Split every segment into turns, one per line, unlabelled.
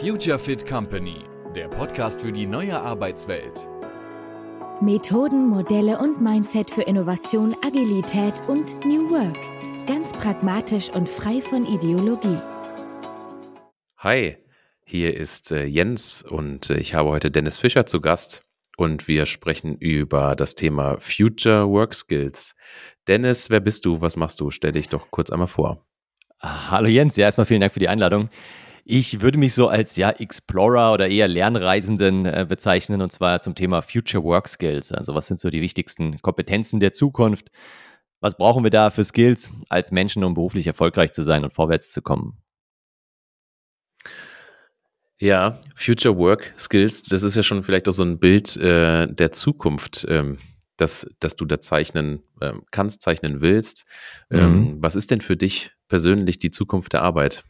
Future Fit Company, der Podcast für die neue Arbeitswelt.
Methoden, Modelle und Mindset für Innovation, Agilität und New Work. Ganz pragmatisch und frei von Ideologie.
Hi, hier ist äh, Jens und äh, ich habe heute Dennis Fischer zu Gast und wir sprechen über das Thema Future Work Skills. Dennis, wer bist du? Was machst du? Stell dich doch kurz einmal vor.
Hallo Jens, ja, erstmal vielen Dank für die Einladung. Ich würde mich so als ja Explorer oder eher Lernreisenden äh, bezeichnen und zwar zum Thema Future Work Skills. Also was sind so die wichtigsten Kompetenzen der Zukunft? Was brauchen wir da für Skills als Menschen, um beruflich erfolgreich zu sein und vorwärts zu kommen?
Ja, Future Work Skills, das ist ja schon vielleicht auch so ein Bild äh, der Zukunft, ähm, das, das du da zeichnen ähm, kannst, zeichnen willst. Ähm, mhm. was ist denn für dich persönlich die Zukunft der Arbeit?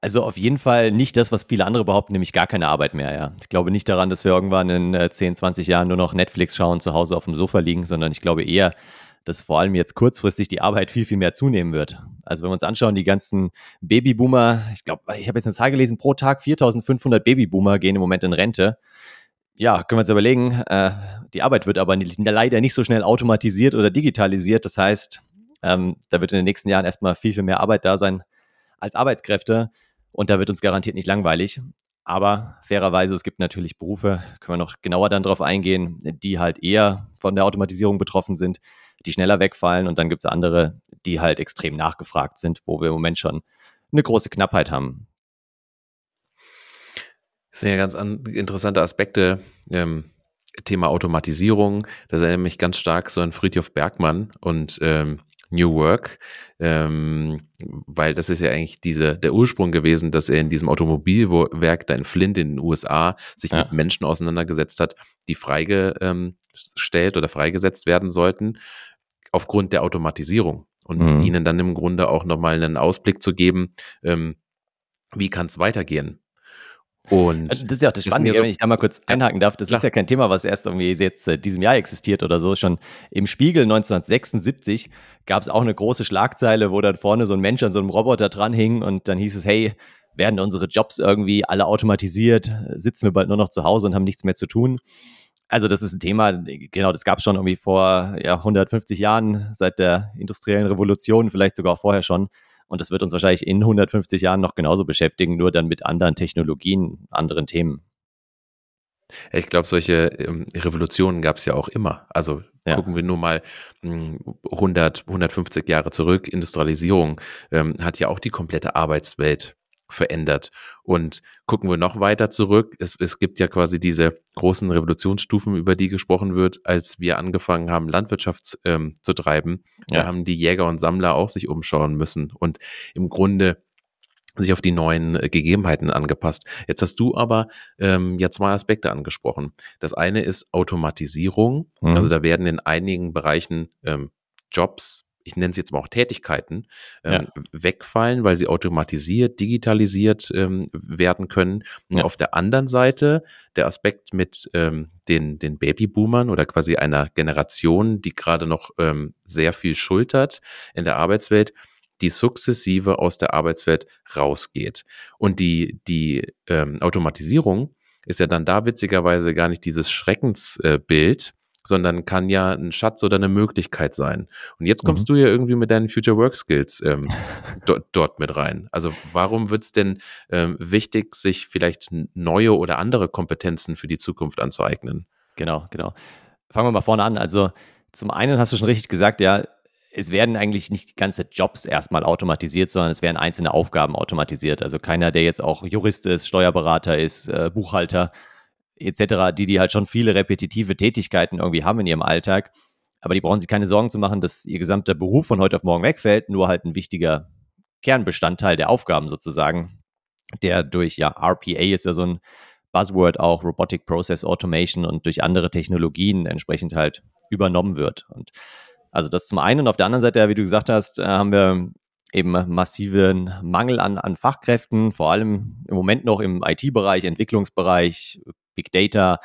Also auf jeden Fall nicht das, was viele andere behaupten, nämlich gar keine Arbeit mehr, ja. Ich glaube nicht daran, dass wir irgendwann in äh, 10, 20 Jahren nur noch Netflix schauen, zu Hause auf dem Sofa liegen, sondern ich glaube eher, dass vor allem jetzt kurzfristig die Arbeit viel, viel mehr zunehmen wird. Also wenn wir uns anschauen, die ganzen Babyboomer, ich glaube, ich habe jetzt eine Zahl gelesen, pro Tag 4500 Babyboomer gehen im Moment in Rente. Ja, können wir uns überlegen, äh, die Arbeit wird aber leider nicht so schnell automatisiert oder digitalisiert. Das heißt, ähm, da wird in den nächsten Jahren erstmal viel, viel mehr Arbeit da sein als Arbeitskräfte. Und da wird uns garantiert nicht langweilig. Aber fairerweise, es gibt natürlich Berufe, können wir noch genauer dann drauf eingehen, die halt eher von der Automatisierung betroffen sind, die schneller wegfallen. Und dann gibt es andere, die halt extrem nachgefragt sind, wo wir im Moment schon eine große Knappheit haben.
Das sind ja ganz interessante Aspekte. Ähm, Thema Automatisierung, das erinnert mich ganz stark so an Friedhof Bergmann und ähm, New Work, ähm, weil das ist ja eigentlich diese, der Ursprung gewesen, dass er in diesem Automobilwerk da in Flint in den USA sich ja. mit Menschen auseinandergesetzt hat, die freigestellt oder freigesetzt werden sollten aufgrund der Automatisierung und mhm. ihnen dann im Grunde auch nochmal einen Ausblick zu geben, ähm, wie kann es weitergehen?
Und also das ist ja auch das Spannende, so, wenn ich da mal kurz einhaken darf. Das klar. ist ja kein Thema, was erst irgendwie jetzt äh, diesem Jahr existiert oder so. Schon im Spiegel 1976 gab es auch eine große Schlagzeile, wo dann vorne so ein Mensch an so einem Roboter dran hing und dann hieß es, hey, werden unsere Jobs irgendwie alle automatisiert? Sitzen wir bald nur noch zu Hause und haben nichts mehr zu tun? Also das ist ein Thema, genau, das gab es schon irgendwie vor ja, 150 Jahren, seit der industriellen Revolution, vielleicht sogar vorher schon. Und das wird uns wahrscheinlich in 150 Jahren noch genauso beschäftigen, nur dann mit anderen Technologien, anderen Themen.
Ich glaube, solche ähm, Revolutionen gab es ja auch immer. Also ja. gucken wir nur mal 100, hm, 150 Jahre zurück. Industrialisierung ähm, hat ja auch die komplette Arbeitswelt verändert. Und gucken wir noch weiter zurück, es, es gibt ja quasi diese großen Revolutionsstufen, über die gesprochen wird, als wir angefangen haben, Landwirtschaft ähm, zu treiben. Ja. Da haben die Jäger und Sammler auch sich umschauen müssen und im Grunde sich auf die neuen äh, Gegebenheiten angepasst. Jetzt hast du aber ähm, ja zwei Aspekte angesprochen. Das eine ist Automatisierung. Mhm. Also da werden in einigen Bereichen ähm, Jobs ich nenne es jetzt mal auch Tätigkeiten, ähm, ja. wegfallen, weil sie automatisiert, digitalisiert ähm, werden können. Und ja. auf der anderen Seite der Aspekt mit ähm, den, den Babyboomern oder quasi einer Generation, die gerade noch ähm, sehr viel schultert in der Arbeitswelt, die sukzessive aus der Arbeitswelt rausgeht. Und die, die ähm, Automatisierung ist ja dann da witzigerweise gar nicht dieses Schreckensbild, sondern kann ja ein Schatz oder eine Möglichkeit sein. Und jetzt kommst mhm. du ja irgendwie mit deinen Future Work Skills ähm, dort, dort mit rein. Also warum wird es denn ähm, wichtig, sich vielleicht neue oder andere Kompetenzen für die Zukunft anzueignen?
Genau, genau. Fangen wir mal vorne an. Also zum einen hast du schon richtig gesagt, ja, es werden eigentlich nicht ganze Jobs erstmal automatisiert, sondern es werden einzelne Aufgaben automatisiert. Also keiner, der jetzt auch Jurist ist, Steuerberater ist, äh, Buchhalter, etc., die, die halt schon viele repetitive Tätigkeiten irgendwie haben in ihrem Alltag. Aber die brauchen sich keine Sorgen zu machen, dass ihr gesamter Beruf von heute auf morgen wegfällt, nur halt ein wichtiger Kernbestandteil der Aufgaben sozusagen, der durch, ja, RPA ist ja so ein Buzzword auch, Robotic Process Automation und durch andere Technologien entsprechend halt übernommen wird. Und also das zum einen und auf der anderen Seite, wie du gesagt hast, äh, haben wir eben massiven Mangel an, an Fachkräften, vor allem im Moment noch im IT-Bereich, Entwicklungsbereich, Big Data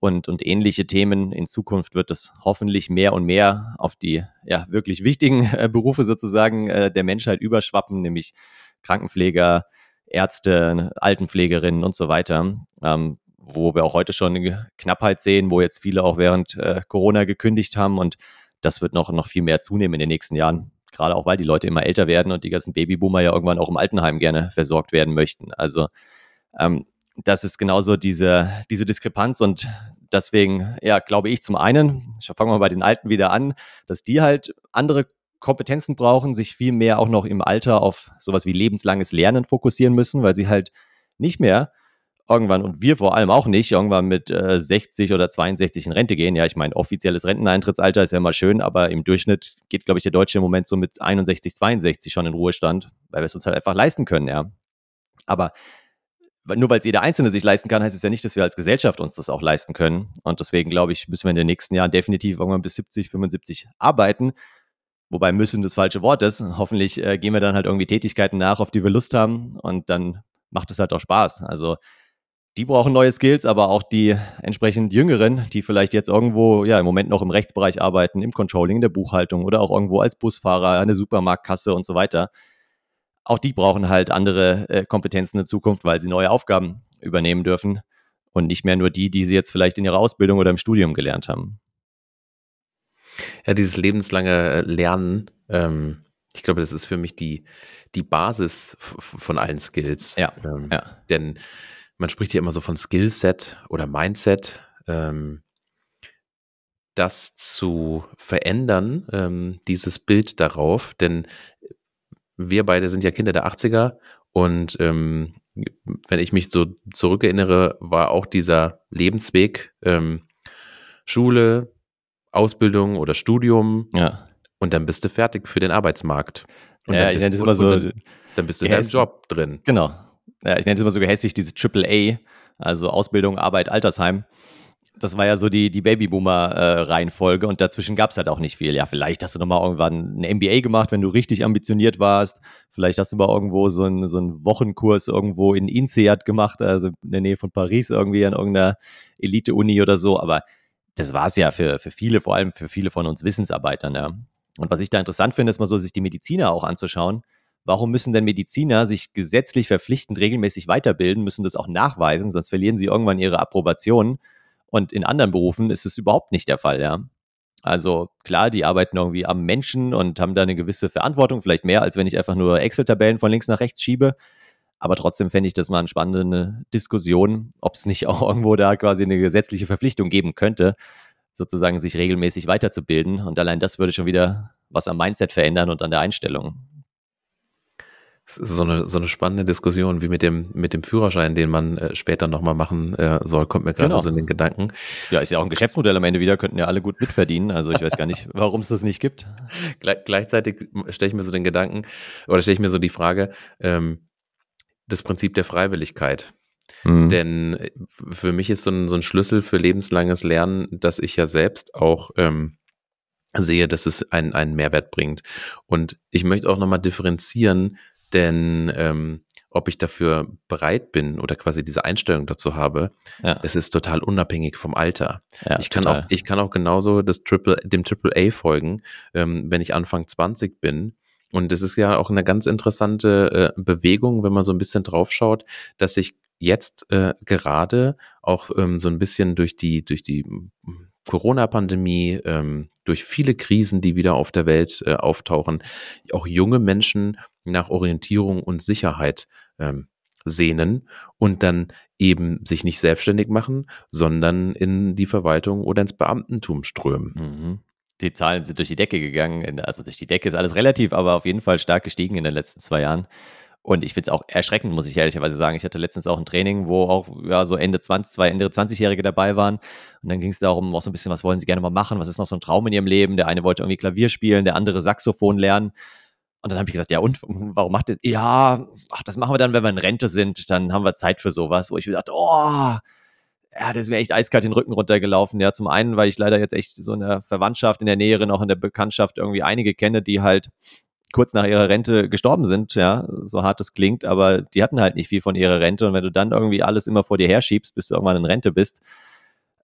und, und ähnliche Themen. In Zukunft wird es hoffentlich mehr und mehr auf die ja, wirklich wichtigen äh, Berufe sozusagen äh, der Menschheit überschwappen, nämlich Krankenpfleger, Ärzte, Altenpflegerinnen und so weiter, ähm, wo wir auch heute schon eine Knappheit sehen, wo jetzt viele auch während äh, Corona gekündigt haben und das wird noch, noch viel mehr zunehmen in den nächsten Jahren. Gerade auch, weil die Leute immer älter werden und die ganzen Babyboomer ja irgendwann auch im Altenheim gerne versorgt werden möchten. Also ähm, das ist genauso diese, diese Diskrepanz und deswegen, ja, glaube ich zum einen, fangen wir mal bei den Alten wieder an, dass die halt andere Kompetenzen brauchen, sich viel mehr auch noch im Alter auf sowas wie lebenslanges Lernen fokussieren müssen, weil sie halt nicht mehr irgendwann und wir vor allem auch nicht, irgendwann mit äh, 60 oder 62 in Rente gehen. Ja, ich meine, offizielles Renteneintrittsalter ist ja mal schön, aber im Durchschnitt geht, glaube ich, der Deutsche im Moment so mit 61, 62 schon in Ruhestand, weil wir es uns halt einfach leisten können, ja. Aber nur weil es jeder Einzelne sich leisten kann, heißt es ja nicht, dass wir als Gesellschaft uns das auch leisten können. Und deswegen glaube ich, müssen wir in den nächsten Jahren definitiv irgendwann bis 70, 75 arbeiten. Wobei müssen das falsche Wort ist. Hoffentlich äh, gehen wir dann halt irgendwie Tätigkeiten nach, auf die wir Lust haben. Und dann macht es halt auch Spaß. Also die brauchen neue Skills, aber auch die entsprechend Jüngeren, die vielleicht jetzt irgendwo, ja, im Moment noch im Rechtsbereich arbeiten, im Controlling, in der Buchhaltung oder auch irgendwo als Busfahrer, eine Supermarktkasse und so weiter auch die brauchen halt andere äh, Kompetenzen in Zukunft, weil sie neue Aufgaben übernehmen dürfen und nicht mehr nur die, die sie jetzt vielleicht in ihrer Ausbildung oder im Studium gelernt haben.
Ja, dieses lebenslange äh, Lernen, ähm, ich glaube, das ist für mich die, die Basis von allen Skills.
Ja,
ähm,
ja.
Denn man spricht hier immer so von Skillset oder Mindset. Ähm, das zu verändern, ähm, dieses Bild darauf, denn wir beide sind ja Kinder der 80er und ähm, wenn ich mich so zurückerinnere, war auch dieser Lebensweg ähm, Schule, Ausbildung oder Studium
ja.
und dann bist du fertig für den Arbeitsmarkt. Und
ja, ich nenne das immer so.
Dann, dann, bist du in deinem Job drin.
Genau. Ja, ich nenne es immer so gehässig, diese Triple A, also Ausbildung, Arbeit, Altersheim das war ja so die, die Babyboomer-Reihenfolge und dazwischen gab es halt auch nicht viel. Ja, vielleicht hast du nochmal irgendwann ein MBA gemacht, wenn du richtig ambitioniert warst. Vielleicht hast du mal irgendwo so einen, so einen Wochenkurs irgendwo in INSEAD gemacht, also in der Nähe von Paris irgendwie an irgendeiner Elite-Uni oder so. Aber das war es ja für, für viele, vor allem für viele von uns Wissensarbeitern. Ja. Und was ich da interessant finde, ist mal so, sich die Mediziner auch anzuschauen. Warum müssen denn Mediziner sich gesetzlich verpflichtend regelmäßig weiterbilden, müssen das auch nachweisen, sonst verlieren sie irgendwann ihre Approbation. Und in anderen Berufen ist es überhaupt nicht der Fall, ja. Also klar, die arbeiten irgendwie am Menschen und haben da eine gewisse Verantwortung, vielleicht mehr, als wenn ich einfach nur Excel-Tabellen von links nach rechts schiebe. Aber trotzdem fände ich das mal eine spannende Diskussion, ob es nicht auch irgendwo da quasi eine gesetzliche Verpflichtung geben könnte, sozusagen sich regelmäßig weiterzubilden. Und allein das würde schon wieder was am Mindset verändern und an der Einstellung.
Es ist so eine, so eine spannende Diskussion, wie mit dem, mit dem Führerschein, den man äh, später nochmal machen äh, soll, kommt mir gerade genau. so in den Gedanken.
Ja, ist ja auch ein Geschäftsmodell am Ende wieder, könnten ja alle gut mitverdienen. Also ich weiß gar nicht, warum es das nicht gibt.
Gle gleichzeitig stelle ich mir so den Gedanken, oder stelle ich mir so die Frage, ähm, das Prinzip der Freiwilligkeit. Mhm. Denn äh, für mich ist so ein, so ein Schlüssel für lebenslanges Lernen, dass ich ja selbst auch ähm, sehe, dass es einen, einen Mehrwert bringt. Und ich möchte auch nochmal differenzieren denn ähm, ob ich dafür bereit bin oder quasi diese Einstellung dazu habe, ja. es ist total unabhängig vom Alter. Ja, ich kann total. auch, ich kann auch genauso das Triple, dem Triple A folgen, ähm, wenn ich Anfang 20 bin. Und es ist ja auch eine ganz interessante äh, Bewegung, wenn man so ein bisschen draufschaut, dass sich jetzt äh, gerade auch ähm, so ein bisschen durch die, durch die Corona-Pandemie, ähm, durch viele Krisen, die wieder auf der Welt äh, auftauchen, auch junge Menschen nach Orientierung und Sicherheit ähm, sehnen und dann eben sich nicht selbstständig machen, sondern in die Verwaltung oder ins Beamtentum strömen.
Mhm. Die Zahlen sind durch die Decke gegangen. Also durch die Decke ist alles relativ, aber auf jeden Fall stark gestiegen in den letzten zwei Jahren. Und ich finde es auch erschreckend, muss ich ehrlicherweise sagen. Ich hatte letztens auch ein Training, wo auch ja, so Ende 20, zwei Ende 20-Jährige dabei waren. Und dann ging es darum, auch so ein bisschen, was wollen sie gerne mal machen? Was ist noch so ein Traum in ihrem Leben? Der eine wollte irgendwie Klavier spielen, der andere Saxophon lernen. Und dann habe ich gesagt, ja und, warum macht ihr das? Ja, ach, das machen wir dann, wenn wir in Rente sind, dann haben wir Zeit für sowas. Wo ich mir dachte, oh, ja, das wäre echt eiskalt den Rücken runtergelaufen. Ja, zum einen, weil ich leider jetzt echt so in der Verwandtschaft, in der Näheren, auch in der Bekanntschaft irgendwie einige kenne, die halt kurz nach ihrer Rente gestorben sind, ja, so hart es klingt, aber die hatten halt nicht viel von ihrer Rente und wenn du dann irgendwie alles immer vor dir herschiebst, bis du irgendwann in Rente bist,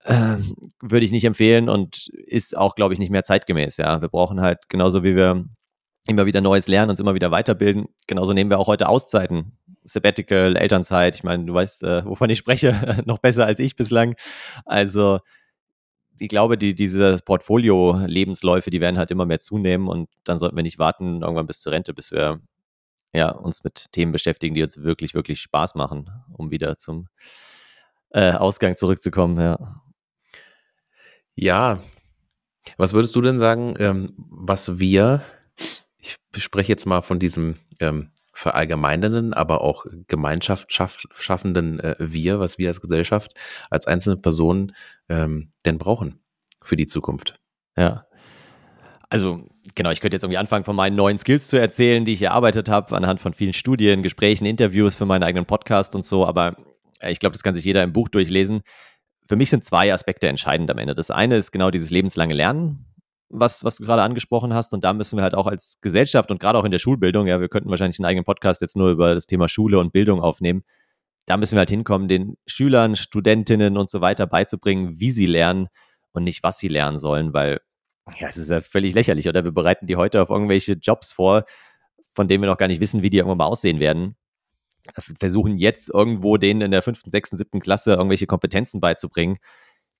äh, würde ich nicht empfehlen und ist auch, glaube ich, nicht mehr zeitgemäß, ja. Wir brauchen halt genauso wie wir immer wieder Neues lernen, uns immer wieder weiterbilden, genauso nehmen wir auch heute Auszeiten. Sabbatical, Elternzeit. Ich meine, du weißt, äh, wovon ich spreche, noch besser als ich bislang. Also ich glaube, die, diese Portfolio-Lebensläufe, die werden halt immer mehr zunehmen und dann sollten wir nicht warten, irgendwann bis zur Rente, bis wir ja, uns mit Themen beschäftigen, die uns wirklich, wirklich Spaß machen, um wieder zum äh, Ausgang zurückzukommen. Ja.
ja, was würdest du denn sagen, ähm, was wir, ich spreche jetzt mal von diesem ähm, verallgemeinernden, aber auch Gemeinschaft schaffenden äh, Wir, was wir als Gesellschaft, als einzelne Personen ähm, denn brauchen für die Zukunft?
Ja. Also, genau, ich könnte jetzt irgendwie anfangen, von meinen neuen Skills zu erzählen, die ich erarbeitet habe, anhand von vielen Studien, Gesprächen, Interviews für meinen eigenen Podcast und so, aber äh, ich glaube, das kann sich jeder im Buch durchlesen. Für mich sind zwei Aspekte entscheidend am Ende. Das eine ist genau dieses lebenslange Lernen, was, was du gerade angesprochen hast. Und da müssen wir halt auch als Gesellschaft und gerade auch in der Schulbildung, ja, wir könnten wahrscheinlich einen eigenen Podcast jetzt nur über das Thema Schule und Bildung aufnehmen. Da müssen wir halt hinkommen, den Schülern, Studentinnen und so weiter beizubringen, wie sie lernen und nicht, was sie lernen sollen, weil ja, es ist ja völlig lächerlich, oder? Wir bereiten die heute auf irgendwelche Jobs vor, von denen wir noch gar nicht wissen, wie die irgendwann mal aussehen werden. Versuchen jetzt irgendwo denen in der fünften, sechsten, siebten Klasse irgendwelche Kompetenzen beizubringen,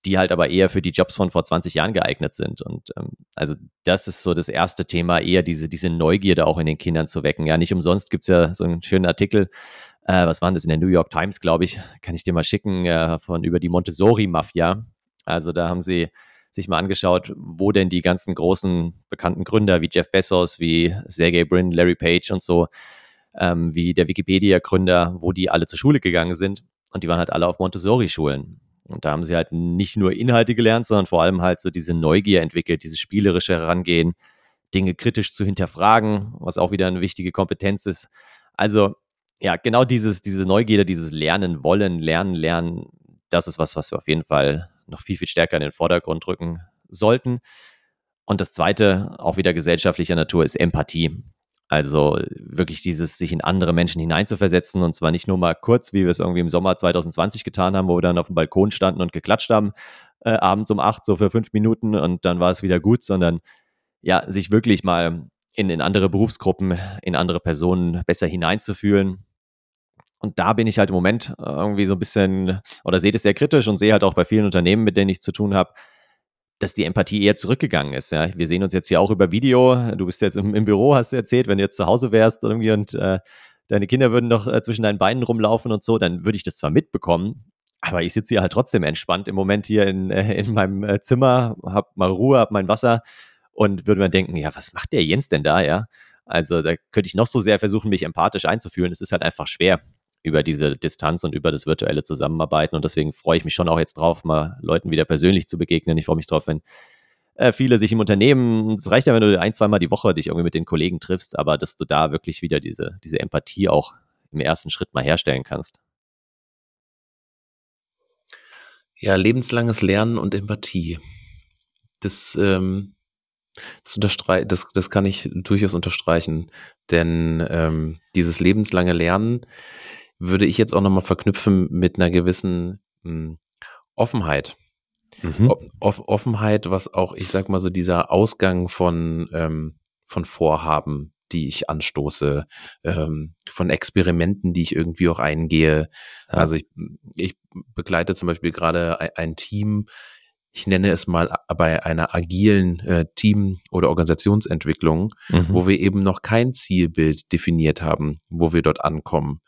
die halt aber eher für die Jobs von vor 20 Jahren geeignet sind. Und ähm, also das ist so das erste Thema, eher diese, diese Neugierde auch in den Kindern zu wecken. Ja, nicht umsonst gibt es ja so einen schönen Artikel, äh, was waren das in der New York Times, glaube ich, kann ich dir mal schicken, äh, von über die Montessori-Mafia. Also da haben sie sich mal angeschaut, wo denn die ganzen großen bekannten Gründer wie Jeff Bezos, wie Sergey Brin, Larry Page und so, ähm, wie der Wikipedia-Gründer, wo die alle zur Schule gegangen sind. Und die waren halt alle auf Montessori-Schulen. Und da haben sie halt nicht nur Inhalte gelernt, sondern vor allem halt so diese Neugier entwickelt, dieses spielerische Herangehen, Dinge kritisch zu hinterfragen, was auch wieder eine wichtige Kompetenz ist. Also ja, genau dieses, diese Neugierde, dieses Lernen wollen, Lernen, Lernen, das ist was, was wir auf jeden Fall noch viel, viel stärker in den Vordergrund rücken sollten. Und das zweite, auch wieder gesellschaftlicher Natur, ist Empathie. Also wirklich dieses, sich in andere Menschen hineinzuversetzen und zwar nicht nur mal kurz, wie wir es irgendwie im Sommer 2020 getan haben, wo wir dann auf dem Balkon standen und geklatscht haben, äh, abends um acht, so für fünf Minuten und dann war es wieder gut, sondern ja, sich wirklich mal in, in andere Berufsgruppen, in andere Personen besser hineinzufühlen. Und da bin ich halt im Moment irgendwie so ein bisschen oder sehe das sehr kritisch und sehe halt auch bei vielen Unternehmen, mit denen ich zu tun habe, dass die Empathie eher zurückgegangen ist. Ja. Wir sehen uns jetzt hier auch über Video. Du bist jetzt im, im Büro, hast du erzählt, wenn du jetzt zu Hause wärst irgendwie und äh, deine Kinder würden noch äh, zwischen deinen Beinen rumlaufen und so, dann würde ich das zwar mitbekommen, aber ich sitze hier halt trotzdem entspannt im Moment hier in, äh, in meinem äh, Zimmer, hab mal Ruhe, hab mein Wasser und würde mir denken, ja, was macht der Jens denn da, ja? Also da könnte ich noch so sehr versuchen, mich empathisch einzufühlen. Es ist halt einfach schwer über diese Distanz und über das virtuelle Zusammenarbeiten. Und deswegen freue ich mich schon auch jetzt drauf, mal Leuten wieder persönlich zu begegnen. Ich freue mich drauf, wenn äh, viele sich im Unternehmen, es reicht ja, wenn du ein, zweimal die Woche dich irgendwie mit den Kollegen triffst, aber dass du da wirklich wieder diese, diese Empathie auch im ersten Schritt mal herstellen kannst.
Ja, lebenslanges Lernen und Empathie. Das, ähm, das, unterstrei das, das kann ich durchaus unterstreichen. Denn ähm, dieses lebenslange Lernen würde ich jetzt auch nochmal verknüpfen mit einer gewissen mh, hm, Offenheit. Mhm. Off Offenheit, was auch, ich sag mal so, dieser Ausgang von, ähm, von Vorhaben, die ich anstoße, ähm, von Experimenten, die ich irgendwie auch eingehe. Ja. Also ich, ich begleite zum Beispiel gerade ein, ein Team, ich nenne es mal bei einer agilen äh, Team- oder Organisationsentwicklung, mhm. wo wir eben noch kein Zielbild definiert haben, wo wir dort ankommen.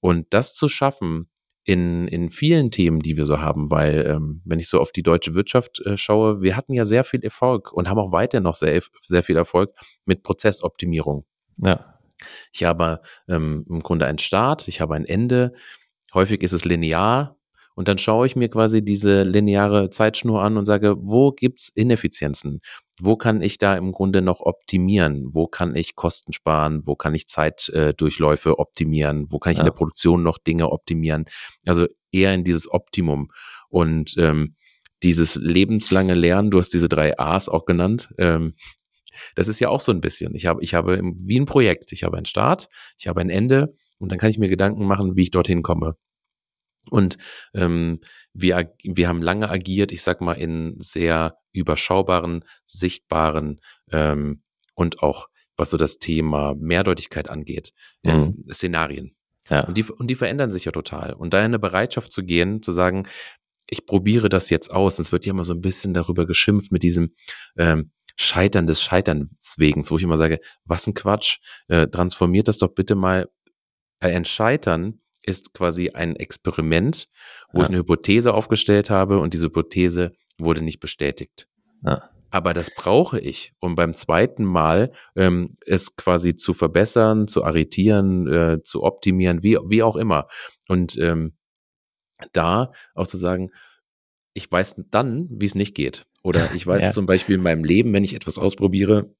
Und das zu schaffen in, in vielen Themen, die wir so haben, weil ähm, wenn ich so auf die deutsche Wirtschaft äh, schaue, wir hatten ja sehr viel Erfolg und haben auch weiter noch sehr, sehr viel Erfolg mit Prozessoptimierung. Ja. Ich habe ähm, im Grunde einen Start, ich habe ein Ende. Häufig ist es linear, und dann schaue ich mir quasi diese lineare Zeitschnur an und sage, wo gibt's Ineffizienzen? Wo kann ich da im Grunde noch optimieren? Wo kann ich Kosten sparen? Wo kann ich Zeitdurchläufe äh, optimieren? Wo kann ich ja. in der Produktion noch Dinge optimieren? Also eher in dieses Optimum. Und ähm, dieses lebenslange Lernen, du hast diese drei A's auch genannt, ähm, das ist ja auch so ein bisschen. Ich habe, ich habe wie ein Projekt, ich habe einen Start, ich habe ein Ende und dann kann ich mir Gedanken machen, wie ich dorthin komme. Und ähm, wir, wir haben lange agiert, ich sag mal, in sehr überschaubaren, sichtbaren ähm, und auch, was so das Thema Mehrdeutigkeit angeht, ähm, mhm. Szenarien. Ja. Und, die, und die verändern sich ja total. Und da eine Bereitschaft zu gehen, zu sagen, ich probiere das jetzt aus. Es wird ja immer so ein bisschen darüber geschimpft mit diesem ähm, Scheitern des Scheiterns wegen, wo ich immer sage, was ein Quatsch. Äh, transformiert das doch bitte mal. Ein Scheitern ist quasi ein Experiment, wo ja. ich eine Hypothese aufgestellt habe und diese Hypothese wurde nicht bestätigt. Ja. Aber das brauche ich, um beim zweiten Mal ähm, es quasi zu verbessern, zu arretieren, äh, zu optimieren, wie, wie auch immer. Und ähm, da auch zu sagen, ich weiß dann, wie es nicht geht. Oder ich weiß ja. zum Beispiel in meinem Leben, wenn ich etwas ausprobiere,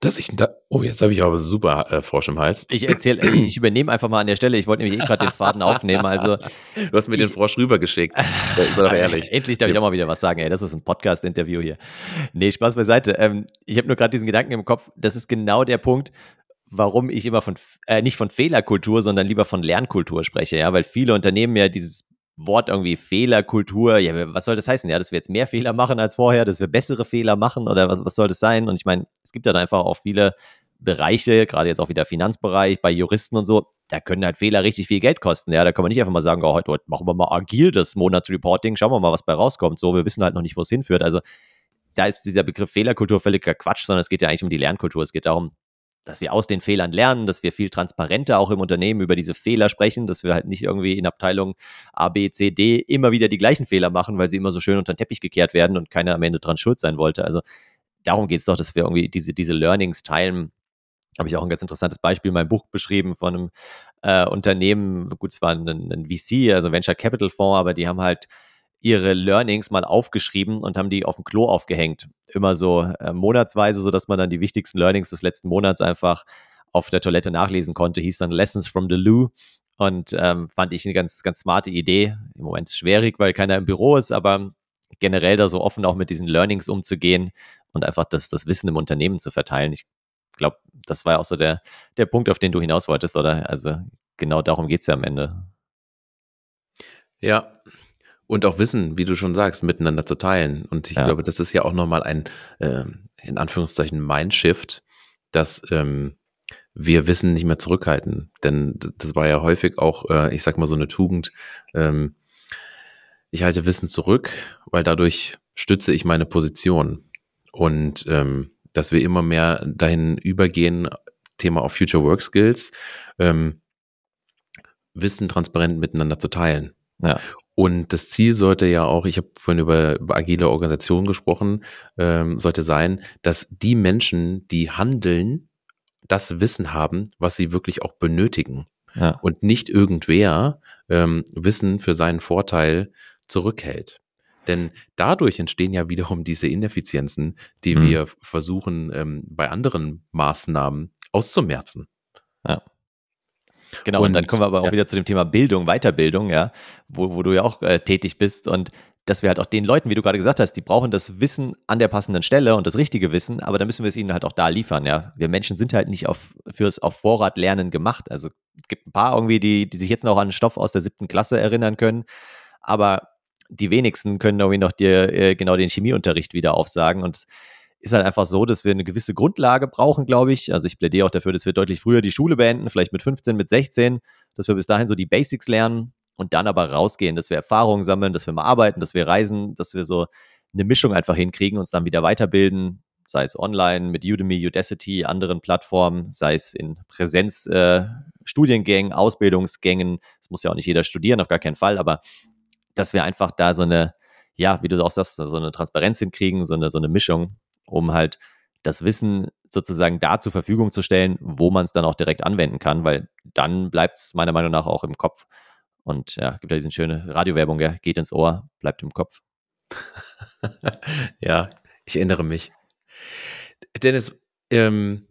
dass ich da, oh, jetzt habe ich aber super äh, Frosch im Hals.
Ich erzähle, äh, ich übernehme einfach mal an der Stelle. Ich wollte nämlich eh gerade den Faden aufnehmen. Also,
du hast mir ich, den Frosch rübergeschickt. Sei doch ehrlich.
Endlich darf ich auch mal wieder was sagen. Ey, das ist ein Podcast-Interview hier. Nee, Spaß beiseite. Ähm, ich habe nur gerade diesen Gedanken im Kopf. Das ist genau der Punkt, warum ich immer von, äh, nicht von Fehlerkultur, sondern lieber von Lernkultur spreche, ja, weil viele Unternehmen ja dieses Wort irgendwie Fehlerkultur, ja, was soll das heißen? Ja, dass wir jetzt mehr Fehler machen als vorher, dass wir bessere Fehler machen oder was, was soll das sein? Und ich meine, es gibt dann einfach auch viele Bereiche, gerade jetzt auch wieder Finanzbereich, bei Juristen und so, da können halt Fehler richtig viel Geld kosten. Ja, da kann man nicht einfach mal sagen, oh, heute, heute machen wir mal agil das Monatsreporting, schauen wir mal, was bei rauskommt. So, wir wissen halt noch nicht, wo es hinführt. Also da ist dieser Begriff Fehlerkultur völliger Quatsch, sondern es geht ja eigentlich um die Lernkultur. Es geht darum, dass wir aus den Fehlern lernen, dass wir viel transparenter auch im Unternehmen über diese Fehler sprechen, dass wir halt nicht irgendwie in Abteilung A, B, C, D immer wieder die gleichen Fehler machen, weil sie immer so schön unter den Teppich gekehrt werden und keiner am Ende dran schuld sein wollte. Also darum geht es doch, dass wir irgendwie diese, diese Learnings teilen. Habe ich auch ein ganz interessantes Beispiel in meinem Buch beschrieben von einem äh, Unternehmen, gut, es war ein, ein VC, also Venture Capital Fonds, aber die haben halt ihre Learnings mal aufgeschrieben und haben die auf dem Klo aufgehängt. Immer so äh, monatsweise, sodass man dann die wichtigsten Learnings des letzten Monats einfach auf der Toilette nachlesen konnte. Hieß dann Lessons from the Loo. Und ähm, fand ich eine ganz, ganz smarte Idee. Im Moment ist schwierig, weil keiner im Büro ist, aber generell da so offen auch mit diesen Learnings umzugehen und einfach das, das Wissen im Unternehmen zu verteilen. Ich glaube, das war ja auch so der, der Punkt, auf den du hinaus wolltest, oder? Also genau darum geht es ja am Ende.
Ja, und auch Wissen, wie du schon sagst, miteinander zu teilen. Und ich ja. glaube, das ist ja auch nochmal ein, äh, in Anführungszeichen, Mindshift, dass ähm, wir Wissen nicht mehr zurückhalten. Denn das war ja häufig auch, äh, ich sag mal, so eine Tugend. Ähm, ich halte Wissen zurück, weil dadurch stütze ich meine Position. Und ähm, dass wir immer mehr dahin übergehen, Thema auf Future Work Skills, ähm, Wissen transparent miteinander zu teilen. Ja. Und das Ziel sollte ja auch, ich habe vorhin über, über agile Organisationen gesprochen, ähm, sollte sein, dass die Menschen, die handeln, das Wissen haben, was sie wirklich auch benötigen. Ja. Und nicht irgendwer ähm, Wissen für seinen Vorteil zurückhält. Denn dadurch entstehen ja wiederum diese Ineffizienzen, die mhm. wir versuchen, ähm, bei anderen Maßnahmen auszumerzen.
Ja. Genau, und, und, dann kommen wir aber auch ja. wieder zu dem Thema Bildung, Weiterbildung, ja, wo, wo du ja auch äh, tätig bist und dass wir halt auch den Leuten, wie du gerade gesagt hast, die brauchen das Wissen an der passenden Stelle und das richtige Wissen, aber da müssen wir es ihnen halt auch da liefern, ja. Wir Menschen sind halt nicht auf, fürs auf Vorrat lernen gemacht. Also es gibt ein paar irgendwie, die, die sich jetzt noch an Stoff aus der siebten Klasse erinnern können, aber die wenigsten können irgendwie noch dir äh, genau den Chemieunterricht wieder aufsagen und ist halt einfach so, dass wir eine gewisse Grundlage brauchen, glaube ich. Also ich plädiere auch dafür, dass wir deutlich früher die Schule beenden, vielleicht mit 15, mit 16, dass wir bis dahin so die Basics lernen und dann aber rausgehen, dass wir Erfahrungen sammeln, dass wir mal arbeiten, dass wir reisen, dass wir so eine Mischung einfach hinkriegen, uns dann wieder weiterbilden, sei es online mit Udemy, Udacity, anderen Plattformen, sei es in Präsenzstudiengängen, äh, Ausbildungsgängen. Es muss ja auch nicht jeder studieren, auf gar keinen Fall, aber dass wir einfach da so eine, ja, wie du auch sagst, so eine Transparenz hinkriegen, so eine, so eine Mischung um halt das Wissen sozusagen da zur Verfügung zu stellen, wo man es dann auch direkt anwenden kann, weil dann bleibt es meiner Meinung nach auch im Kopf. Und ja, gibt ja diese schöne Radiowerbung, ja, geht ins Ohr, bleibt im Kopf.
ja, ich erinnere mich. Dennis, ähm,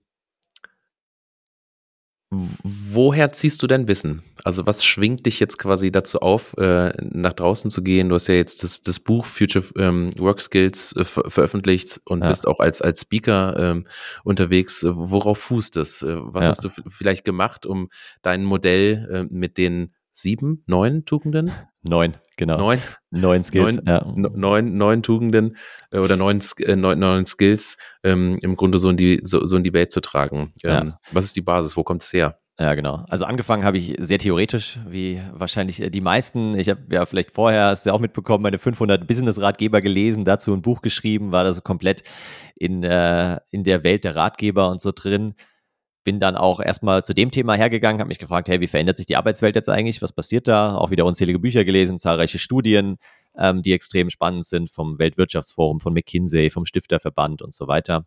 Woher ziehst du dein Wissen? Also was schwingt dich jetzt quasi dazu auf, äh, nach draußen zu gehen? Du hast ja jetzt das, das Buch Future ähm, Work Skills äh, ver veröffentlicht und ja. bist auch als, als Speaker ähm, unterwegs. Worauf fußt es? Äh, was ja. hast du vielleicht gemacht, um dein Modell äh, mit den sieben, neun Tugenden?
Neun, genau.
Neun,
neun Skills.
Neun, ja. neun, neun Tugenden äh, oder neun, äh, neun, neun Skills ähm, im Grunde so in, die, so, so in die Welt zu tragen. Ähm, ja. Was ist die Basis? Wo kommt es her?
Ja, genau. Also angefangen habe ich sehr theoretisch, wie wahrscheinlich äh, die meisten. Ich habe ja vielleicht vorher, hast du ja auch mitbekommen, meine 500 Business-Ratgeber gelesen, dazu ein Buch geschrieben, war da so komplett in, äh, in der Welt der Ratgeber und so drin. Bin dann auch erstmal zu dem Thema hergegangen, habe mich gefragt, hey, wie verändert sich die Arbeitswelt jetzt eigentlich? Was passiert da? Auch wieder unzählige Bücher gelesen, zahlreiche Studien, ähm, die extrem spannend sind vom Weltwirtschaftsforum, von McKinsey, vom Stifterverband und so weiter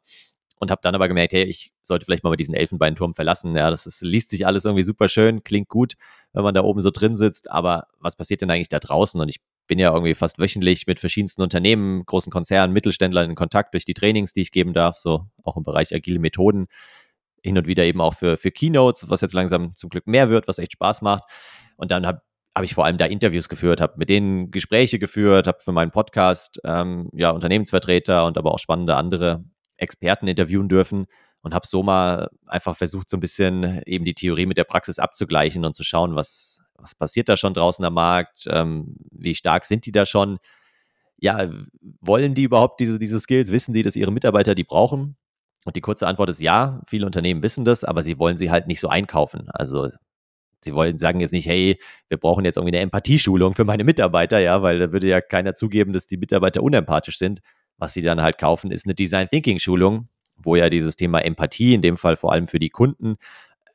und habe dann aber gemerkt, hey, ich sollte vielleicht mal diesen Elfenbeinturm verlassen. Ja, das ist, liest sich alles irgendwie super schön, klingt gut, wenn man da oben so drin sitzt, aber was passiert denn eigentlich da draußen? Und ich bin ja irgendwie fast wöchentlich mit verschiedensten Unternehmen, großen Konzernen, Mittelständlern in Kontakt durch die Trainings, die ich geben darf, so auch im Bereich agile Methoden. Hin und wieder eben auch für, für Keynotes, was jetzt langsam zum Glück mehr wird, was echt Spaß macht. Und dann habe habe ich vor allem da Interviews geführt, habe mit denen Gespräche geführt, habe für meinen Podcast ähm, ja Unternehmensvertreter und aber auch spannende andere Experten interviewen dürfen und habe so mal einfach versucht, so ein bisschen eben die Theorie mit der Praxis abzugleichen und zu schauen, was, was passiert da schon draußen am Markt, ähm, wie stark sind die da schon. Ja, wollen die überhaupt diese, diese Skills? Wissen die, dass ihre Mitarbeiter die brauchen? Und die kurze Antwort ist ja, viele Unternehmen wissen das, aber sie wollen sie halt nicht so einkaufen. Also sie wollen sagen jetzt nicht, hey, wir brauchen jetzt irgendwie eine Empathieschulung für meine Mitarbeiter, ja, weil da würde ja keiner zugeben, dass die Mitarbeiter unempathisch sind. Was sie dann halt kaufen, ist eine Design Thinking Schulung, wo ja dieses Thema Empathie, in dem Fall vor allem für die Kunden,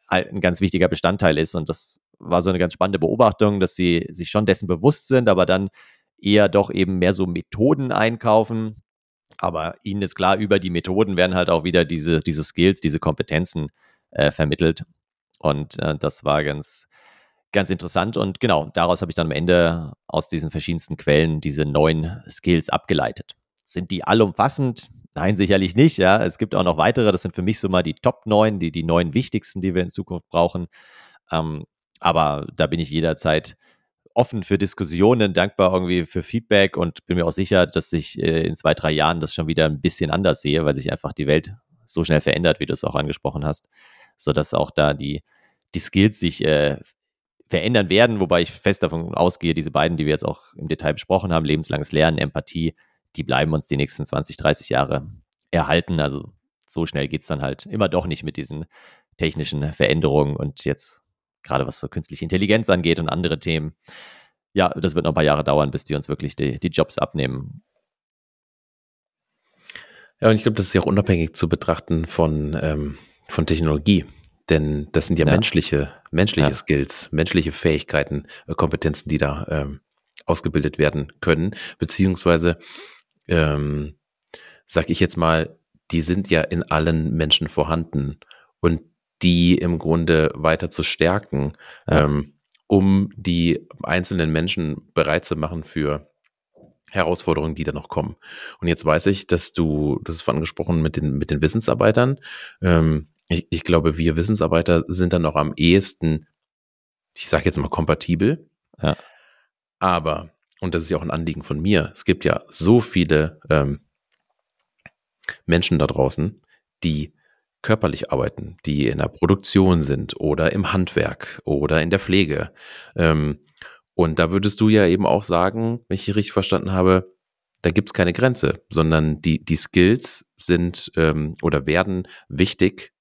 halt ein ganz wichtiger Bestandteil ist. Und das war so eine ganz spannende Beobachtung, dass sie sich schon dessen bewusst sind, aber dann eher doch eben mehr so Methoden einkaufen. Aber ihnen ist klar, über die Methoden werden halt auch wieder diese, diese Skills, diese Kompetenzen äh, vermittelt. Und äh, das war ganz, ganz interessant. Und genau, daraus habe ich dann am Ende aus diesen verschiedensten Quellen diese neuen Skills abgeleitet. Sind die allumfassend? Nein, sicherlich nicht. Ja, es gibt auch noch weitere. Das sind für mich so mal die Top 9, die, die neun wichtigsten, die wir in Zukunft brauchen. Ähm, aber da bin ich jederzeit offen für Diskussionen, dankbar irgendwie für Feedback und bin mir auch sicher, dass ich äh, in zwei, drei Jahren das schon wieder ein bisschen anders sehe, weil sich einfach die Welt so schnell verändert, wie du es auch angesprochen hast, sodass auch da die, die Skills sich äh, verändern werden, wobei ich fest davon ausgehe, diese beiden, die wir jetzt auch im Detail besprochen haben, lebenslanges Lernen, Empathie, die bleiben uns die nächsten 20, 30 Jahre erhalten. Also so schnell geht es dann halt immer doch nicht mit diesen technischen Veränderungen und jetzt gerade was so künstliche Intelligenz angeht und andere Themen. Ja, das wird noch ein paar Jahre dauern, bis die uns wirklich die, die Jobs abnehmen.
Ja, und ich glaube, das ist ja auch unabhängig zu betrachten von, ähm, von Technologie. Denn das sind ja, ja. menschliche, menschliche ja. Skills, menschliche Fähigkeiten, äh, Kompetenzen, die da ähm, ausgebildet werden können, beziehungsweise ähm, sag ich jetzt mal, die sind ja in allen Menschen vorhanden und die im Grunde weiter zu stärken, ja. ähm, um die einzelnen Menschen bereit zu machen für Herausforderungen, die da noch kommen. Und jetzt weiß ich, dass du, das ist angesprochen mit den, mit den Wissensarbeitern. Ähm, ich, ich glaube, wir Wissensarbeiter sind dann noch am ehesten, ich sage jetzt mal, kompatibel. Ja. Aber und das ist ja auch ein Anliegen von mir, es gibt ja so viele ähm, Menschen da draußen, die körperlich arbeiten, die in der Produktion sind oder im Handwerk oder in der Pflege. Ähm, und da würdest du ja eben auch sagen, wenn ich richtig verstanden habe, da gibt es keine Grenze, sondern die, die Skills sind ähm, oder werden wichtig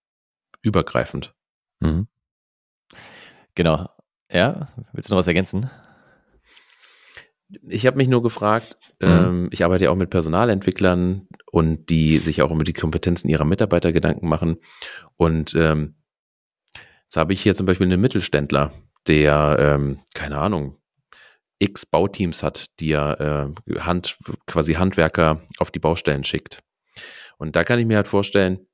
übergreifend. Mhm.
Genau. Ja, willst du noch was ergänzen?
Ich habe mich nur gefragt, mhm. ähm, ich arbeite ja auch mit Personalentwicklern und die sich auch über die Kompetenzen ihrer Mitarbeiter Gedanken machen. Und ähm, jetzt habe ich hier zum Beispiel einen Mittelständler, der, ähm, keine Ahnung, x Bauteams hat, die er äh, Hand, quasi Handwerker auf die Baustellen schickt. Und da kann ich mir halt vorstellen,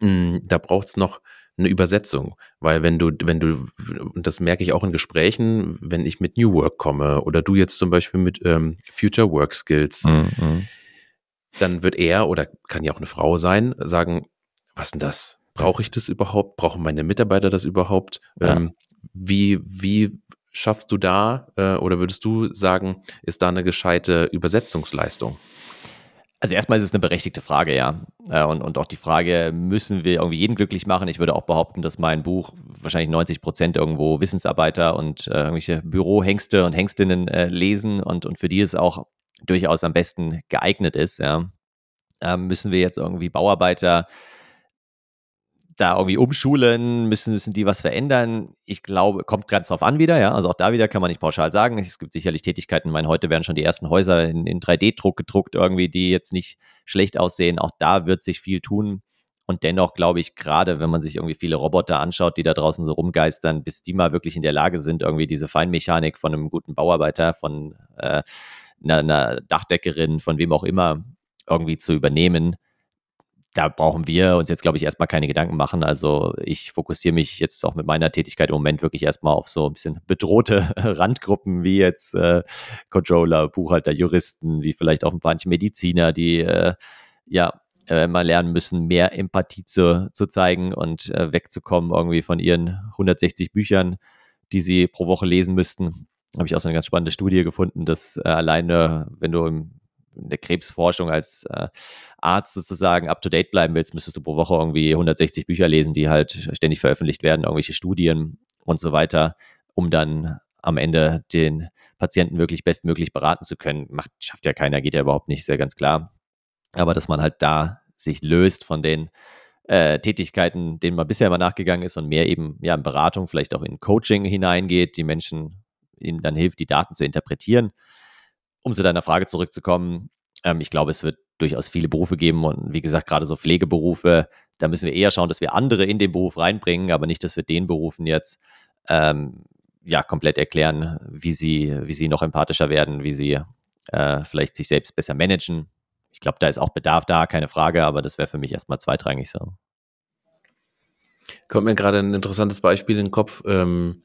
mh, hm, da braucht es noch eine Übersetzung. Weil wenn du, wenn du, und das merke ich auch in Gesprächen, wenn ich mit New Work komme oder du jetzt zum Beispiel mit ähm, Future Work Skills, mhm. dann wird er oder kann ja auch eine Frau sein, sagen, was denn das? Brauche ich das überhaupt? Brauchen meine Mitarbeiter das überhaupt? Ja. Ähm, wie, wie schaffst du da äh, oder würdest du sagen, ist da eine gescheite Übersetzungsleistung?
Also erstmal ist es eine berechtigte Frage, ja. Äh, und, und auch die Frage, müssen wir irgendwie jeden glücklich machen? Ich würde auch behaupten, dass mein Buch wahrscheinlich 90 Prozent irgendwo Wissensarbeiter und äh, irgendwelche Bürohengste und Hengstinnen äh, lesen und, und für die es auch durchaus am besten geeignet ist, ja. Ähm, müssen wir jetzt irgendwie Bauarbeiter da irgendwie umschulen, müssen, müssen die was verändern. Ich glaube, kommt ganz drauf an wieder, ja. Also auch da wieder kann man nicht pauschal sagen. Es gibt sicherlich Tätigkeiten, ich meine, heute werden schon die ersten Häuser in, in 3D-Druck gedruckt, irgendwie, die jetzt nicht schlecht aussehen. Auch da wird sich viel tun. Und dennoch glaube ich, gerade wenn man sich irgendwie viele Roboter anschaut, die da draußen so rumgeistern, bis die mal wirklich in der Lage sind, irgendwie diese Feinmechanik von einem guten Bauarbeiter, von äh, einer, einer Dachdeckerin, von wem auch immer irgendwie zu übernehmen, da brauchen wir uns jetzt, glaube ich, erstmal keine Gedanken machen. Also ich fokussiere mich jetzt auch mit meiner Tätigkeit im Moment wirklich erstmal auf so ein bisschen bedrohte Randgruppen wie jetzt äh, Controller, Buchhalter, Juristen, wie vielleicht auch ein paar Mediziner, die äh, ja äh, mal lernen müssen, mehr Empathie zu, zu zeigen und äh, wegzukommen irgendwie von ihren 160 Büchern, die sie pro Woche lesen müssten. Habe ich auch so eine ganz spannende Studie gefunden, dass äh, alleine, wenn du im in der Krebsforschung als äh, Arzt sozusagen up to date bleiben willst, müsstest du pro Woche irgendwie 160 Bücher lesen, die halt ständig veröffentlicht werden, irgendwelche Studien und so weiter, um dann am Ende den Patienten wirklich bestmöglich beraten zu können. Macht, schafft ja keiner, geht ja überhaupt nicht, ist ja ganz klar. Aber dass man halt da sich löst von den äh, Tätigkeiten, denen man bisher immer nachgegangen ist und mehr eben ja in Beratung, vielleicht auch in Coaching hineingeht, die Menschen ihnen dann hilft, die Daten zu interpretieren um zu deiner Frage zurückzukommen, ähm, ich glaube, es wird durchaus viele Berufe geben und wie gesagt, gerade so Pflegeberufe, da müssen wir eher schauen, dass wir andere in den Beruf reinbringen, aber nicht, dass wir den Berufen jetzt ähm, ja komplett erklären, wie sie, wie sie noch empathischer werden, wie sie äh, vielleicht sich selbst besser managen. Ich glaube, da ist auch Bedarf da, keine Frage, aber das wäre für mich erstmal zweitrangig so.
Kommt mir gerade ein interessantes Beispiel in den Kopf. Ähm,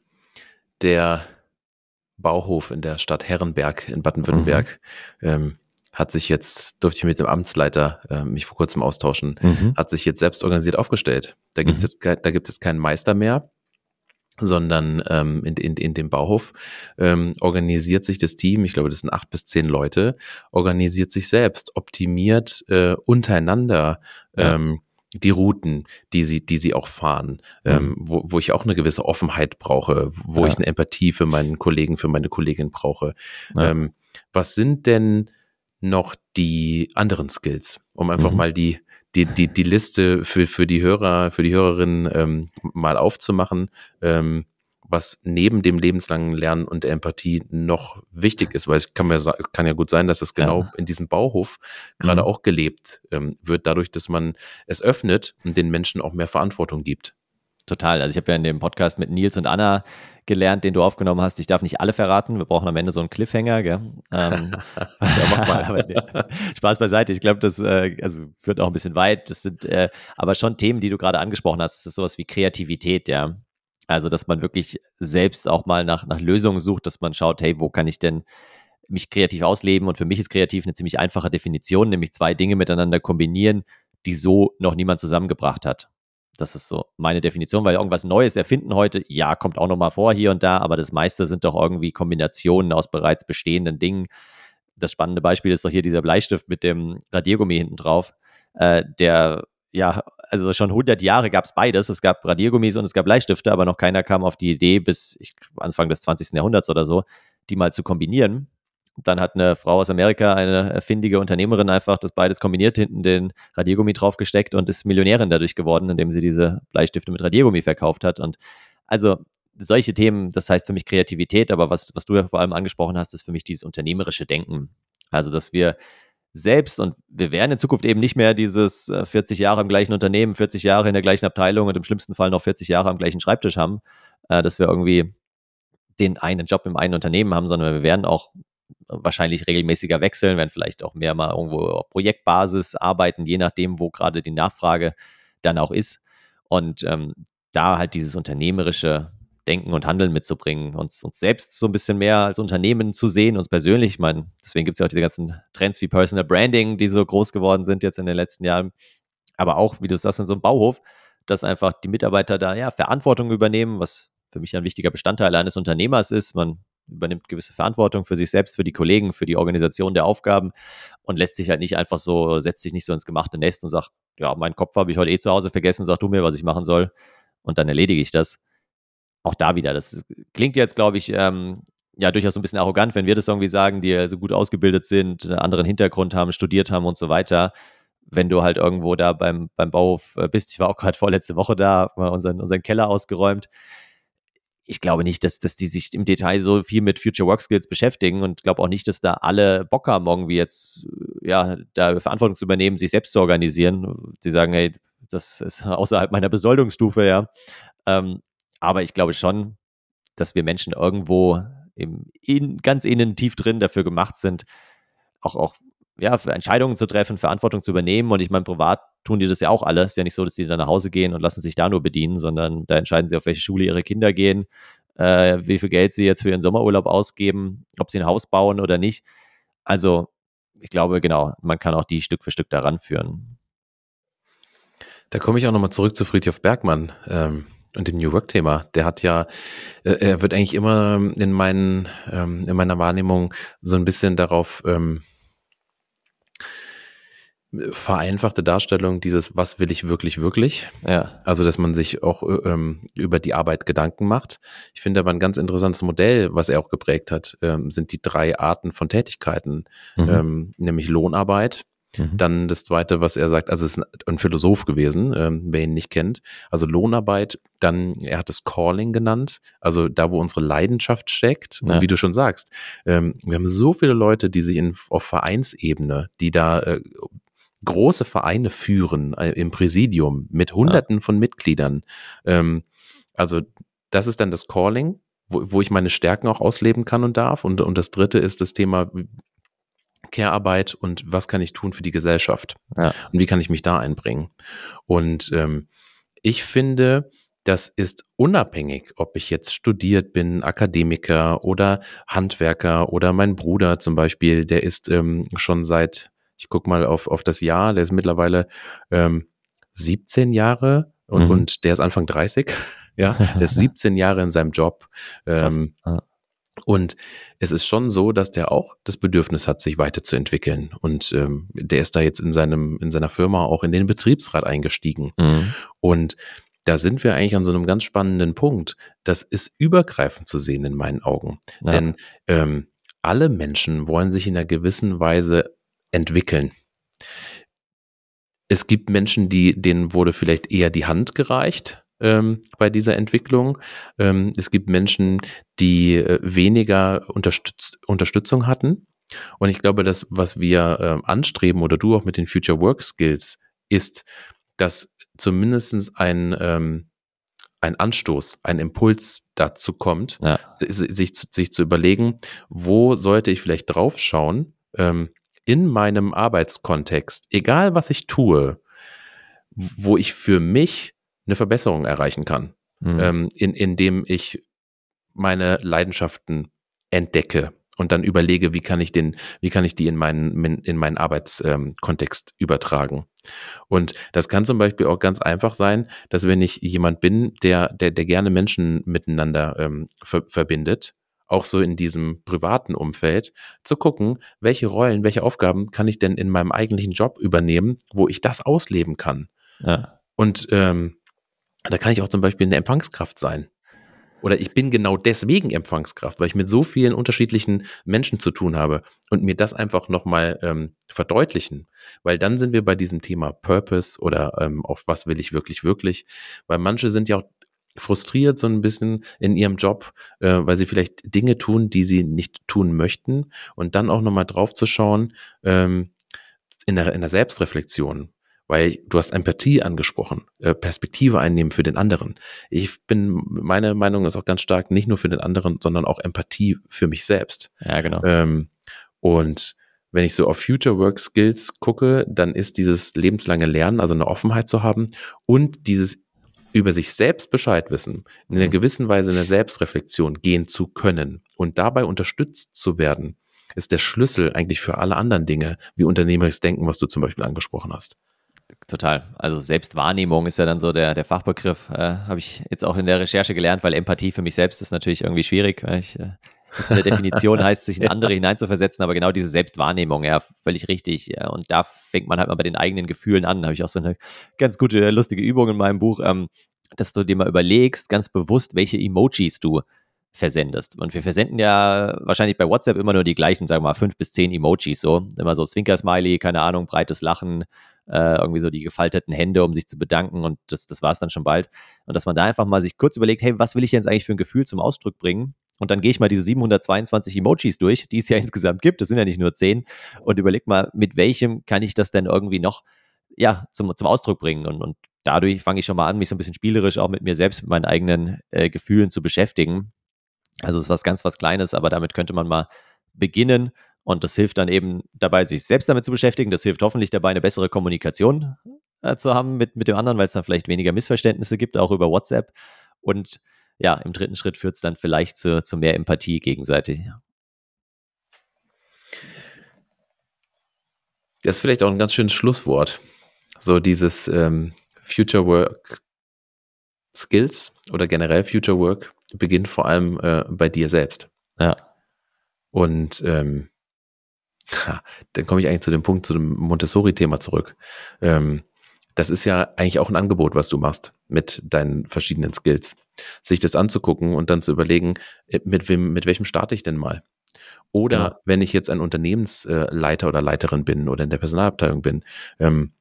der Bauhof in der Stadt Herrenberg in Baden-Württemberg. Mhm. Ähm, hat sich jetzt, durfte ich mit dem Amtsleiter äh, mich vor kurzem austauschen, mhm. hat sich jetzt selbst organisiert aufgestellt. Da gibt es mhm. jetzt, da gibt's jetzt keinen Meister mehr, sondern ähm, in, in, in dem Bauhof ähm, organisiert sich das Team, ich glaube, das sind acht bis zehn Leute, organisiert sich selbst, optimiert äh, untereinander ja. ähm, die Routen, die sie, die sie auch fahren, mhm. ähm, wo, wo ich auch eine gewisse Offenheit brauche, wo ja. ich eine Empathie für meinen Kollegen, für meine Kollegin brauche. Ja. Ähm, was sind denn noch die anderen Skills, um einfach mhm. mal die, die, die, die Liste für, für die Hörer, für die Hörerinnen ähm, mal aufzumachen, ähm, was neben dem lebenslangen Lernen und der Empathie noch wichtig ist, weil es kann, mir, kann ja gut sein, dass es genau ja. in diesem Bauhof gerade mhm. auch gelebt ähm, wird, dadurch, dass man es öffnet und den Menschen auch mehr Verantwortung gibt.
Total. Also ich habe ja in dem Podcast mit Nils und Anna gelernt, den du aufgenommen hast. Ich darf nicht alle verraten. Wir brauchen am Ende so einen Cliffhanger. Gell? Ähm, ja, Spaß beiseite. Ich glaube, das äh, also führt auch ein bisschen weit. Das sind äh, aber schon Themen, die du gerade angesprochen hast. Das ist sowas wie Kreativität, ja. Also, dass man wirklich selbst auch mal nach, nach Lösungen sucht, dass man schaut, hey, wo kann ich denn mich kreativ ausleben? Und für mich ist kreativ eine ziemlich einfache Definition, nämlich zwei Dinge miteinander kombinieren, die so noch niemand zusammengebracht hat. Das ist so meine Definition, weil irgendwas Neues erfinden heute, ja, kommt auch nochmal vor hier und da, aber das meiste sind doch irgendwie Kombinationen aus bereits bestehenden Dingen. Das spannende Beispiel ist doch hier dieser Bleistift mit dem Radiergummi hinten drauf, äh, der ja, also schon 100 Jahre gab es beides. Es gab Radiergummis und es gab Bleistifte, aber noch keiner kam auf die Idee, bis ich, Anfang des 20. Jahrhunderts oder so, die mal zu kombinieren. Dann hat eine Frau aus Amerika, eine erfindige Unternehmerin, einfach das beides kombiniert, hinten den Radiergummi draufgesteckt und ist Millionärin dadurch geworden, indem sie diese Bleistifte mit Radiergummi verkauft hat. Und also solche Themen, das heißt für mich Kreativität, aber was, was du ja vor allem angesprochen hast, ist für mich dieses unternehmerische Denken. Also, dass wir selbst und wir werden in Zukunft eben nicht mehr dieses 40 äh, Jahre im gleichen Unternehmen, 40 Jahre in der gleichen Abteilung und im schlimmsten Fall noch 40 Jahre am gleichen Schreibtisch haben, äh, dass wir irgendwie den einen Job im einen Unternehmen haben, sondern wir werden auch wahrscheinlich regelmäßiger wechseln, werden vielleicht auch mehr mal irgendwo auf Projektbasis arbeiten, je nachdem, wo gerade die Nachfrage dann auch ist. Und ähm, da halt dieses unternehmerische Denken und Handeln mitzubringen, uns, uns selbst so ein bisschen mehr als Unternehmen zu sehen, uns persönlich. Ich meine, deswegen gibt es ja auch diese ganzen Trends wie Personal Branding, die so groß geworden sind jetzt in den letzten Jahren. Aber auch, wie du sagst, in so einem Bauhof, dass einfach die Mitarbeiter da ja Verantwortung übernehmen, was für mich ein wichtiger Bestandteil eines Unternehmers ist. Man übernimmt gewisse Verantwortung für sich selbst, für die Kollegen, für die Organisation der Aufgaben und lässt sich halt nicht einfach so, setzt sich nicht so ins gemachte Nest und sagt, ja, meinen Kopf habe ich heute eh zu Hause vergessen, sag du mir, was ich machen soll und dann erledige ich das auch da wieder, das klingt jetzt, glaube ich, ähm, ja durchaus ein bisschen arrogant, wenn wir das irgendwie sagen, die also gut ausgebildet sind, einen anderen Hintergrund haben, studiert haben und so weiter. wenn du halt irgendwo da beim, beim Bau äh, bist. Ich war auch gerade vorletzte Woche da, mal unseren, unseren Keller ausgeräumt. Ich glaube nicht, dass, dass die sich im Detail so viel mit Future Work Skills beschäftigen und glaube auch nicht, dass da alle Bock haben, irgendwie jetzt, ja, da Verantwortung zu übernehmen, sich selbst zu organisieren. Sie sagen, hey, das ist außerhalb meiner Besoldungsstufe, ja. Ähm, aber ich glaube schon, dass wir Menschen irgendwo im, in, ganz innen tief drin dafür gemacht sind, auch, auch ja, für Entscheidungen zu treffen, Verantwortung zu übernehmen. Und ich meine, privat tun die das ja auch alles. Ist ja nicht so, dass die dann nach Hause gehen und lassen sich da nur bedienen, sondern da entscheiden sie, auf welche Schule ihre Kinder gehen, äh, wie viel Geld sie jetzt für ihren Sommerurlaub ausgeben, ob sie ein Haus bauen oder nicht. Also, ich glaube, genau, man kann auch die Stück für Stück daran führen.
Da komme ich auch nochmal zurück zu Friedhof Bergmann. Ähm und dem New Work-Thema. Der hat ja, äh, er wird eigentlich immer in meinen, ähm, in meiner Wahrnehmung so ein bisschen darauf ähm, vereinfachte Darstellung dieses, was will ich wirklich, wirklich? Ja. Also, dass man sich auch äh, ähm, über die Arbeit Gedanken macht. Ich finde aber ein ganz interessantes Modell, was er auch geprägt hat, ähm, sind die drei Arten von Tätigkeiten, mhm. ähm, nämlich Lohnarbeit, Mhm. Dann das zweite, was er sagt, also es ist ein Philosoph gewesen, ähm, wer ihn nicht kennt. Also Lohnarbeit, dann, er hat es Calling genannt, also da, wo unsere Leidenschaft steckt. Ja. Und wie du schon sagst, ähm, wir haben so viele Leute, die sich in, auf Vereinsebene, die da äh, große Vereine führen äh, im Präsidium mit Hunderten ja. von Mitgliedern. Ähm, also das ist dann das Calling, wo, wo ich meine Stärken auch ausleben kann und darf. Und, und das dritte ist das Thema, Care-Arbeit und was kann ich tun für die Gesellschaft ja. und wie kann ich mich da einbringen. Und ähm, ich finde, das ist unabhängig, ob ich jetzt studiert bin, Akademiker oder Handwerker oder mein Bruder zum Beispiel, der ist ähm, schon seit, ich guck mal auf, auf das Jahr, der ist mittlerweile ähm, 17 Jahre und, mhm. und der ist Anfang 30. ja, der ist 17 Jahre in seinem Job. Ähm, ja. Und es ist schon so, dass der auch das Bedürfnis hat, sich weiterzuentwickeln. Und ähm, der ist da jetzt in seinem, in seiner Firma auch in den Betriebsrat eingestiegen. Mhm. Und da sind wir eigentlich an so einem ganz spannenden Punkt. Das ist übergreifend zu sehen in meinen Augen. Ja. Denn ähm, alle Menschen wollen sich in einer gewissen Weise entwickeln. Es gibt Menschen, die, denen wurde vielleicht eher die Hand gereicht ähm, bei dieser Entwicklung. Ähm, es gibt Menschen, die äh, weniger Unterstütz Unterstützung hatten. Und ich glaube, das, was wir äh, anstreben oder du auch mit den Future Work Skills, ist, dass zumindest ein, ähm, ein Anstoß, ein Impuls dazu kommt, ja. sich, sich zu überlegen, wo sollte ich vielleicht draufschauen, ähm, in meinem Arbeitskontext, egal was ich tue, wo ich für mich eine Verbesserung erreichen kann, mhm. ähm, in, indem ich meine Leidenschaften entdecke und dann überlege, wie kann ich den, wie kann ich die in meinen, in meinen Arbeitskontext ähm, übertragen. Und das kann zum Beispiel auch ganz einfach sein, dass wenn ich jemand bin, der, der, der gerne Menschen miteinander ähm, ver verbindet, auch so in diesem privaten Umfeld, zu gucken, welche Rollen, welche Aufgaben kann ich denn in meinem eigentlichen Job übernehmen, wo ich das ausleben kann. Ja. Und ähm, da kann ich auch zum Beispiel eine Empfangskraft sein. Oder ich bin genau deswegen Empfangskraft, weil ich mit so vielen unterschiedlichen Menschen zu tun habe und mir das einfach nochmal ähm, verdeutlichen. Weil dann sind wir bei diesem Thema Purpose oder ähm, auf was will ich wirklich, wirklich. Weil manche sind ja auch frustriert so ein bisschen in ihrem Job, äh, weil sie vielleicht Dinge tun, die sie nicht tun möchten. Und dann auch nochmal drauf zu schauen, ähm, in der, in der Selbstreflexion weil du hast Empathie angesprochen, äh, Perspektive einnehmen für den anderen. Ich bin, meine Meinung ist auch ganz stark, nicht nur für den anderen, sondern auch Empathie für mich selbst.
Ja, genau.
Ähm, und wenn ich so auf Future Work Skills gucke, dann ist dieses lebenslange Lernen, also eine Offenheit zu haben und dieses über sich selbst Bescheid wissen, in einer mhm. gewissen Weise in der Selbstreflexion gehen zu können und dabei unterstützt zu werden, ist der Schlüssel eigentlich für alle anderen Dinge, wie unternehmerisches Denken, was du zum Beispiel angesprochen hast.
Total. Also Selbstwahrnehmung ist ja dann so der, der Fachbegriff, äh, habe ich jetzt auch in der Recherche gelernt, weil Empathie für mich selbst ist natürlich irgendwie schwierig. Ich, äh, das in der Definition heißt, sich in andere hineinzuversetzen, aber genau diese Selbstwahrnehmung, ja, völlig richtig. Ja, und da fängt man halt mal bei den eigenen Gefühlen an. Da habe ich auch so eine ganz gute, lustige Übung in meinem Buch, ähm, dass du dir mal überlegst, ganz bewusst, welche Emojis du versendest. Und wir versenden ja wahrscheinlich bei WhatsApp immer nur die gleichen, sagen wir mal, fünf bis zehn Emojis so. Immer so Zwinker-Smiley, keine Ahnung, breites Lachen, äh, irgendwie so die gefalteten Hände, um sich zu bedanken und das, das war es dann schon bald. Und dass man da einfach mal sich kurz überlegt, hey, was will ich jetzt eigentlich für ein Gefühl zum Ausdruck bringen? Und dann gehe ich mal diese 722 Emojis durch, die es ja insgesamt gibt, das sind ja nicht nur 10, und überleg mal, mit welchem kann ich das denn irgendwie noch ja, zum, zum Ausdruck bringen. Und, und dadurch fange ich schon mal an, mich so ein bisschen spielerisch auch mit mir selbst, mit meinen eigenen äh, Gefühlen zu beschäftigen. Also es ist was ganz was Kleines, aber damit könnte man mal beginnen. Und das hilft dann eben dabei, sich selbst damit zu beschäftigen. Das hilft hoffentlich dabei, eine bessere Kommunikation äh, zu haben mit, mit dem anderen, weil es dann vielleicht weniger Missverständnisse gibt, auch über WhatsApp. Und ja, im dritten Schritt führt es dann vielleicht zu, zu mehr Empathie gegenseitig.
Das ist vielleicht auch ein ganz schönes Schlusswort. So dieses ähm, Future Work Skills oder generell Future Work beginnt vor allem äh, bei dir selbst.
Ja.
Und ähm, dann komme ich eigentlich zu dem Punkt, zu dem Montessori-Thema zurück. Ähm, das ist ja eigentlich auch ein Angebot, was du machst mit deinen verschiedenen Skills. Sich das anzugucken und dann zu überlegen, äh, mit wem, mit welchem starte ich denn mal? Oder ja. wenn ich jetzt ein Unternehmensleiter oder Leiterin bin oder in der Personalabteilung bin, ähm,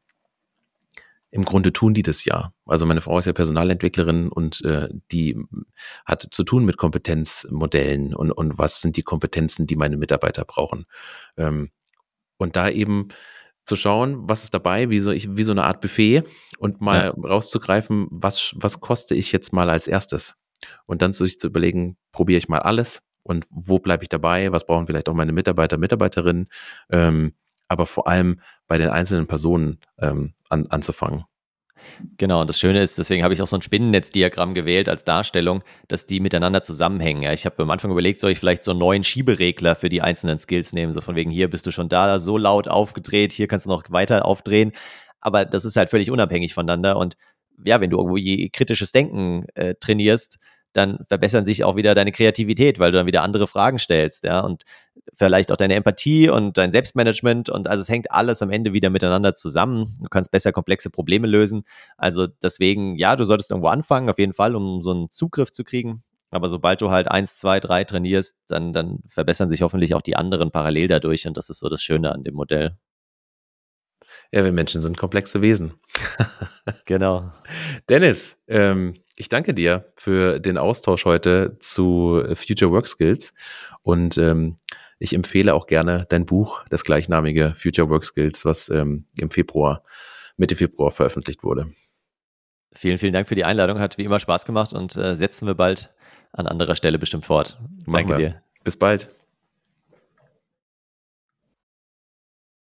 im Grunde tun die das ja. Also meine Frau ist ja Personalentwicklerin und äh, die hat zu tun mit Kompetenzmodellen und, und was sind die Kompetenzen, die meine Mitarbeiter brauchen. Ähm, und da eben zu schauen, was ist dabei, wie so, ich, wie so eine Art Buffet und mal ja. rauszugreifen, was, was koste ich jetzt mal als erstes. Und dann sich zu überlegen, probiere ich mal alles und wo bleibe ich dabei, was brauchen vielleicht auch meine Mitarbeiter, Mitarbeiterinnen. Ähm, aber vor allem bei den einzelnen Personen ähm, an, anzufangen.
Genau, und das Schöne ist, deswegen habe ich auch so ein Spinnennetzdiagramm gewählt als Darstellung, dass die miteinander zusammenhängen. Ja, ich habe am Anfang überlegt, soll ich vielleicht so einen neuen Schieberegler für die einzelnen Skills nehmen, so von wegen hier bist du schon da, so laut aufgedreht, hier kannst du noch weiter aufdrehen. Aber das ist halt völlig unabhängig voneinander. Und ja, wenn du irgendwo kritisches Denken äh, trainierst, dann verbessern sich auch wieder deine Kreativität, weil du dann wieder andere Fragen stellst, ja, und vielleicht auch deine Empathie und dein Selbstmanagement und also es hängt alles am Ende wieder miteinander zusammen. Du kannst besser komplexe Probleme lösen. Also deswegen, ja, du solltest irgendwo anfangen, auf jeden Fall, um so einen Zugriff zu kriegen. Aber sobald du halt eins, zwei, drei trainierst, dann, dann verbessern sich hoffentlich auch die anderen parallel dadurch und das ist so das Schöne an dem Modell.
Ja, wir Menschen sind komplexe Wesen.
genau.
Dennis, ähm, ich danke dir für den Austausch heute zu Future Work Skills und ähm, ich empfehle auch gerne dein Buch, das gleichnamige Future Work Skills, was ähm, im Februar, Mitte Februar veröffentlicht wurde.
Vielen, vielen Dank für die Einladung. Hat wie immer Spaß gemacht und äh, setzen wir bald an anderer Stelle bestimmt fort.
Machen Danke wir. dir. Bis bald.